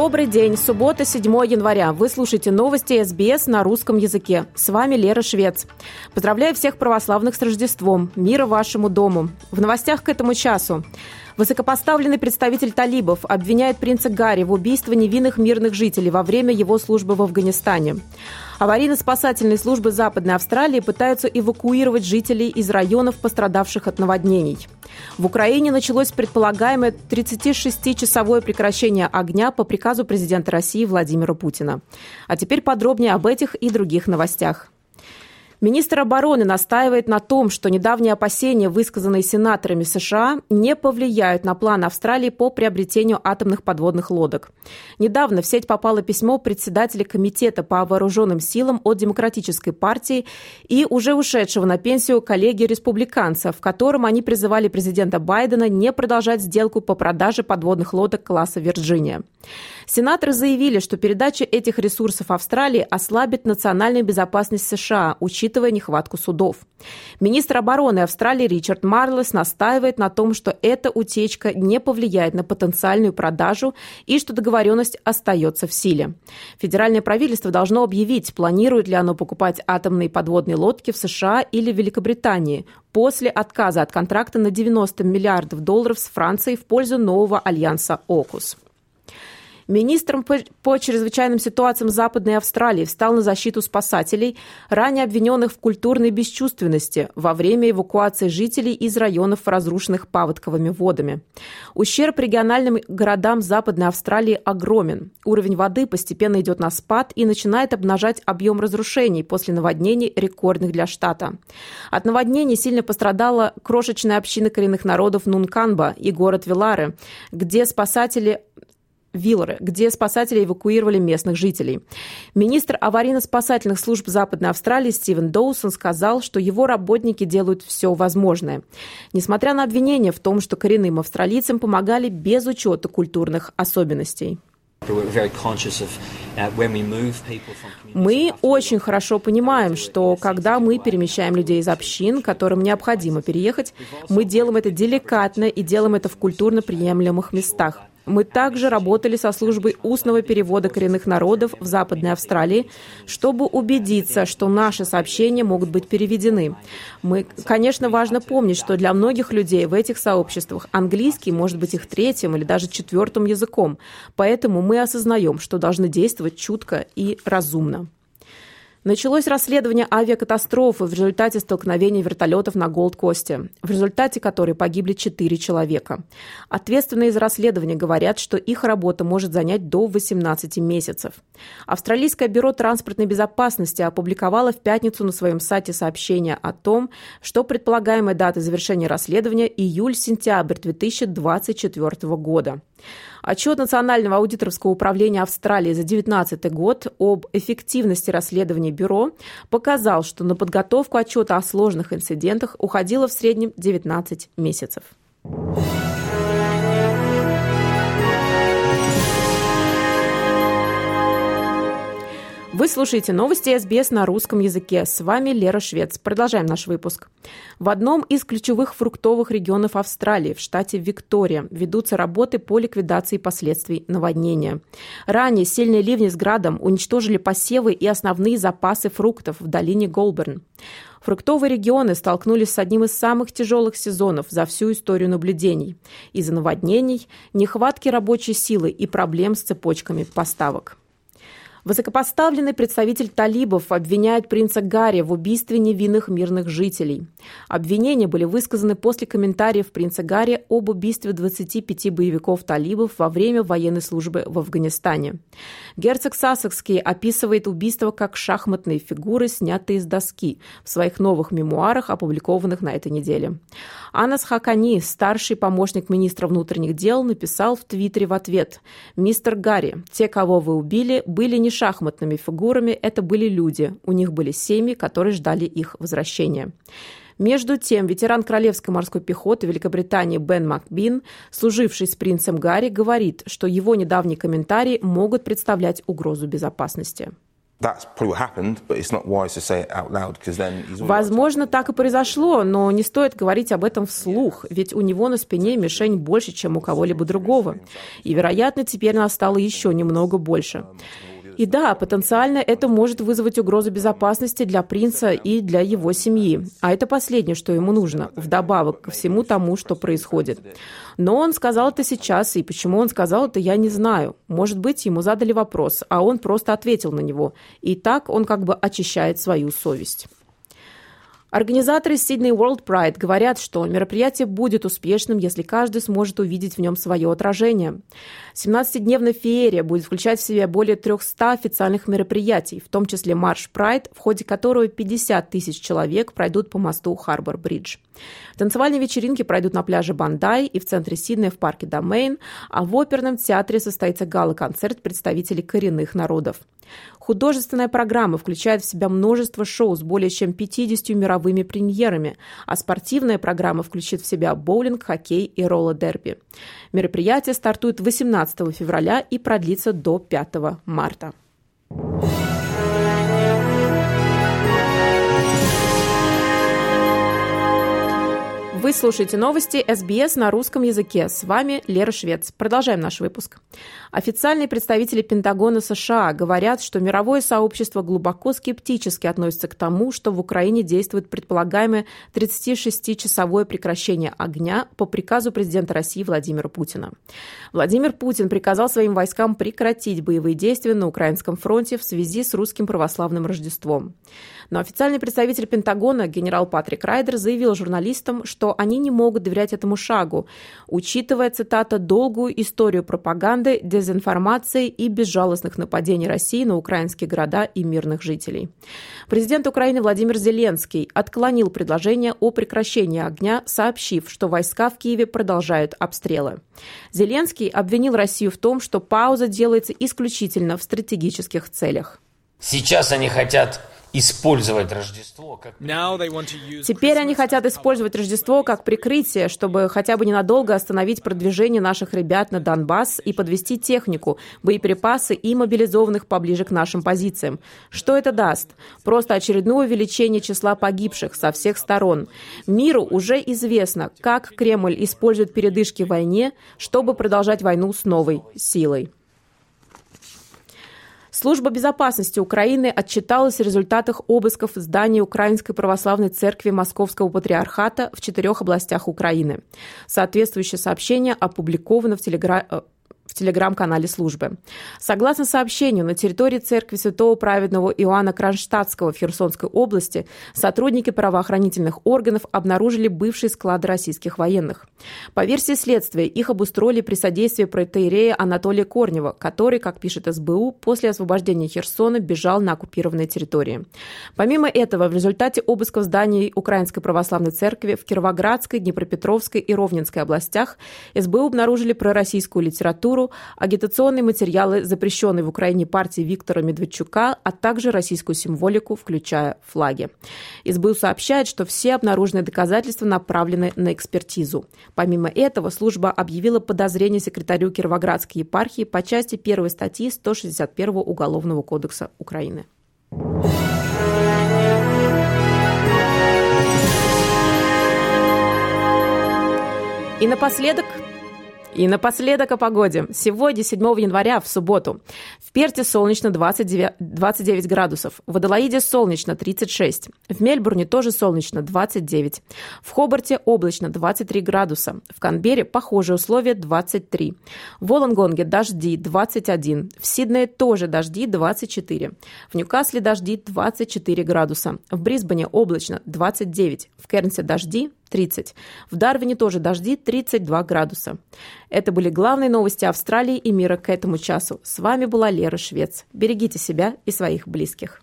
Добрый день. Суббота, 7 января. Вы слушаете новости СБС на русском языке. С вами Лера Швец. Поздравляю всех православных с Рождеством. Мира вашему дому. В новостях к этому часу. Высокопоставленный представитель талибов обвиняет принца Гарри в убийстве невинных мирных жителей во время его службы в Афганистане. Аварийно-спасательные службы Западной Австралии пытаются эвакуировать жителей из районов, пострадавших от наводнений. В Украине началось предполагаемое 36-часовое прекращение огня по приказу президента России Владимира Путина. А теперь подробнее об этих и других новостях. Министр обороны настаивает на том, что недавние опасения, высказанные сенаторами США, не повлияют на план Австралии по приобретению атомных подводных лодок. Недавно в сеть попало письмо председателя Комитета по вооруженным силам от Демократической партии и уже ушедшего на пенсию коллеги республиканцев, в котором они призывали президента Байдена не продолжать сделку по продаже подводных лодок класса «Вирджиния». Сенаторы заявили, что передача этих ресурсов Австралии ослабит национальную безопасность США, учитывая нехватку судов. Министр обороны Австралии Ричард Марлес настаивает на том, что эта утечка не повлияет на потенциальную продажу и что договоренность остается в силе. Федеральное правительство должно объявить, планирует ли оно покупать атомные подводные лодки в США или Великобритании после отказа от контракта на 90 миллиардов долларов с Францией в пользу нового альянса «Окус». Министром по чрезвычайным ситуациям Западной Австралии встал на защиту спасателей, ранее обвиненных в культурной бесчувственности во время эвакуации жителей из районов, разрушенных паводковыми водами. Ущерб региональным городам Западной Австралии огромен. Уровень воды постепенно идет на спад и начинает обнажать объем разрушений после наводнений, рекордных для штата. От наводнений сильно пострадала крошечная община коренных народов Нунканба и город Вилары, где спасатели Виллеры, где спасатели эвакуировали местных жителей. Министр аварийно-спасательных служб Западной Австралии Стивен Доусон сказал, что его работники делают все возможное. Несмотря на обвинения в том, что коренным австралийцам помогали без учета культурных особенностей. Мы очень хорошо понимаем, что когда мы перемещаем людей из общин, которым необходимо переехать, мы делаем это деликатно и делаем это в культурно приемлемых местах. Мы также работали со службой устного перевода коренных народов в Западной Австралии, чтобы убедиться, что наши сообщения могут быть переведены. Мы, конечно, важно помнить, что для многих людей в этих сообществах английский может быть их третьим или даже четвертым языком, поэтому мы осознаем, что должны действовать чутко и разумно. Началось расследование авиакатастрофы в результате столкновения вертолетов на Голд-Косте, в результате которой погибли четыре человека. Ответственные за расследование говорят, что их работа может занять до 18 месяцев. Австралийское бюро транспортной безопасности опубликовало в пятницу на своем сайте сообщение о том, что предполагаемая дата завершения расследования – июль-сентябрь 2024 года. Отчет Национального аудиторского управления Австралии за 2019 год об эффективности расследования бюро показал, что на подготовку отчета о сложных инцидентах уходило в среднем 19 месяцев. Вы слушаете новости СБС на русском языке. С вами Лера Швец. Продолжаем наш выпуск. В одном из ключевых фруктовых регионов Австралии, в штате Виктория, ведутся работы по ликвидации последствий наводнения. Ранее сильные ливни с градом уничтожили посевы и основные запасы фруктов в долине Голберн. Фруктовые регионы столкнулись с одним из самых тяжелых сезонов за всю историю наблюдений из-за наводнений, нехватки рабочей силы и проблем с цепочками поставок. Высокопоставленный представитель талибов обвиняет принца Гарри в убийстве невинных мирных жителей. Обвинения были высказаны после комментариев принца Гарри об убийстве 25 боевиков талибов во время военной службы в Афганистане. Герцог Сассекский описывает убийство как шахматные фигуры, снятые с доски, в своих новых мемуарах, опубликованных на этой неделе. Анас Хакани, старший помощник министра внутренних дел, написал в Твиттере в ответ «Мистер Гарри, те, кого вы убили, были не шахматными фигурами, это были люди. У них были семьи, которые ждали их возвращения. Между тем, ветеран Королевской морской пехоты Великобритании Бен Макбин, служивший с принцем Гарри, говорит, что его недавние комментарии могут представлять угрозу безопасности. Возможно, так и произошло, но не стоит говорить об этом вслух, ведь у него на спине мишень больше, чем у кого-либо другого. И, вероятно, теперь нас стало еще немного больше. И да, потенциально это может вызвать угрозу безопасности для принца и для его семьи. А это последнее, что ему нужно, вдобавок ко всему тому, что происходит. Но он сказал это сейчас, и почему он сказал это, я не знаю. Может быть, ему задали вопрос, а он просто ответил на него. И так он как бы очищает свою совесть. Организаторы Sydney World Pride говорят, что мероприятие будет успешным, если каждый сможет увидеть в нем свое отражение. 17-дневная феерия будет включать в себя более 300 официальных мероприятий, в том числе марш Pride, в ходе которого 50 тысяч человек пройдут по мосту Харбор-Бридж. Танцевальные вечеринки пройдут на пляже Бандай и в центре Сиднея в парке Домейн, а в оперном театре состоится гала-концерт представителей коренных народов. Художественная программа включает в себя множество шоу с более чем 50 мировыми премьерами, а спортивная программа включит в себя боулинг, хоккей и роллер-дерби. Мероприятие стартует 18 февраля и продлится до 5 марта. Вы слушаете новости СБС на русском языке. С вами Лера Швец. Продолжаем наш выпуск. Официальные представители Пентагона США говорят, что мировое сообщество глубоко скептически относится к тому, что в Украине действует предполагаемое 36-часовое прекращение огня по приказу президента России Владимира Путина. Владимир Путин приказал своим войскам прекратить боевые действия на Украинском фронте в связи с русским православным Рождеством. Но официальный представитель Пентагона генерал Патрик Райдер заявил журналистам, что они не могут доверять этому шагу, учитывая, цитата, «долгую историю пропаганды, дезинформации и безжалостных нападений России на украинские города и мирных жителей». Президент Украины Владимир Зеленский отклонил предложение о прекращении огня, сообщив, что войска в Киеве продолжают обстрелы. Зеленский обвинил Россию в том, что пауза делается исключительно в стратегических целях. Сейчас они хотят использовать Рождество как... Теперь они хотят использовать Рождество как прикрытие, чтобы хотя бы ненадолго остановить продвижение наших ребят на Донбасс и подвести технику, боеприпасы и мобилизованных поближе к нашим позициям. Что это даст? Просто очередное увеличение числа погибших со всех сторон. Миру уже известно, как Кремль использует передышки в войне, чтобы продолжать войну с новой силой. Служба безопасности Украины отчиталась о результатах обысков зданий Украинской православной церкви Московского патриархата в четырех областях Украины. Соответствующее сообщение опубликовано в телегра в телеграм-канале службы. Согласно сообщению, на территории церкви святого праведного Иоанна Кронштадтского в Херсонской области сотрудники правоохранительных органов обнаружили бывшие склады российских военных. По версии следствия, их обустроили при содействии протеерея Анатолия Корнева, который, как пишет СБУ, после освобождения Херсона бежал на оккупированные территории. Помимо этого, в результате обысков зданий Украинской православной церкви в Кировоградской, Днепропетровской и Ровненской областях СБУ обнаружили пророссийскую литературу, агитационные материалы, запрещенные в Украине партии Виктора Медведчука, а также российскую символику, включая флаги. СБУ сообщает, что все обнаруженные доказательства направлены на экспертизу. Помимо этого, служба объявила подозрение секретарю Кировоградской епархии по части первой статьи 161 Уголовного кодекса Украины. И напоследок и напоследок о погоде. Сегодня, 7 января, в субботу. В Перте солнечно 29, 29 градусов. В Адалаиде солнечно 36. В Мельбурне тоже солнечно 29. В Хобарте облачно 23 градуса. В Канбере похожие условия 23. В Волонгонге дожди 21. В Сиднее тоже дожди 24. В Ньюкасле дожди 24 градуса. В Брисбене облачно 29. В Кернсе дожди 30. В Дарвине тоже дожди 32 градуса. Это были главные новости Австралии и мира к этому часу. С вами была Лера Швец. Берегите себя и своих близких.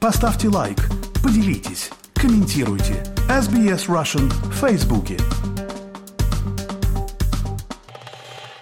Поставьте лайк, поделитесь, комментируйте. SBS Russian в Фейсбуке.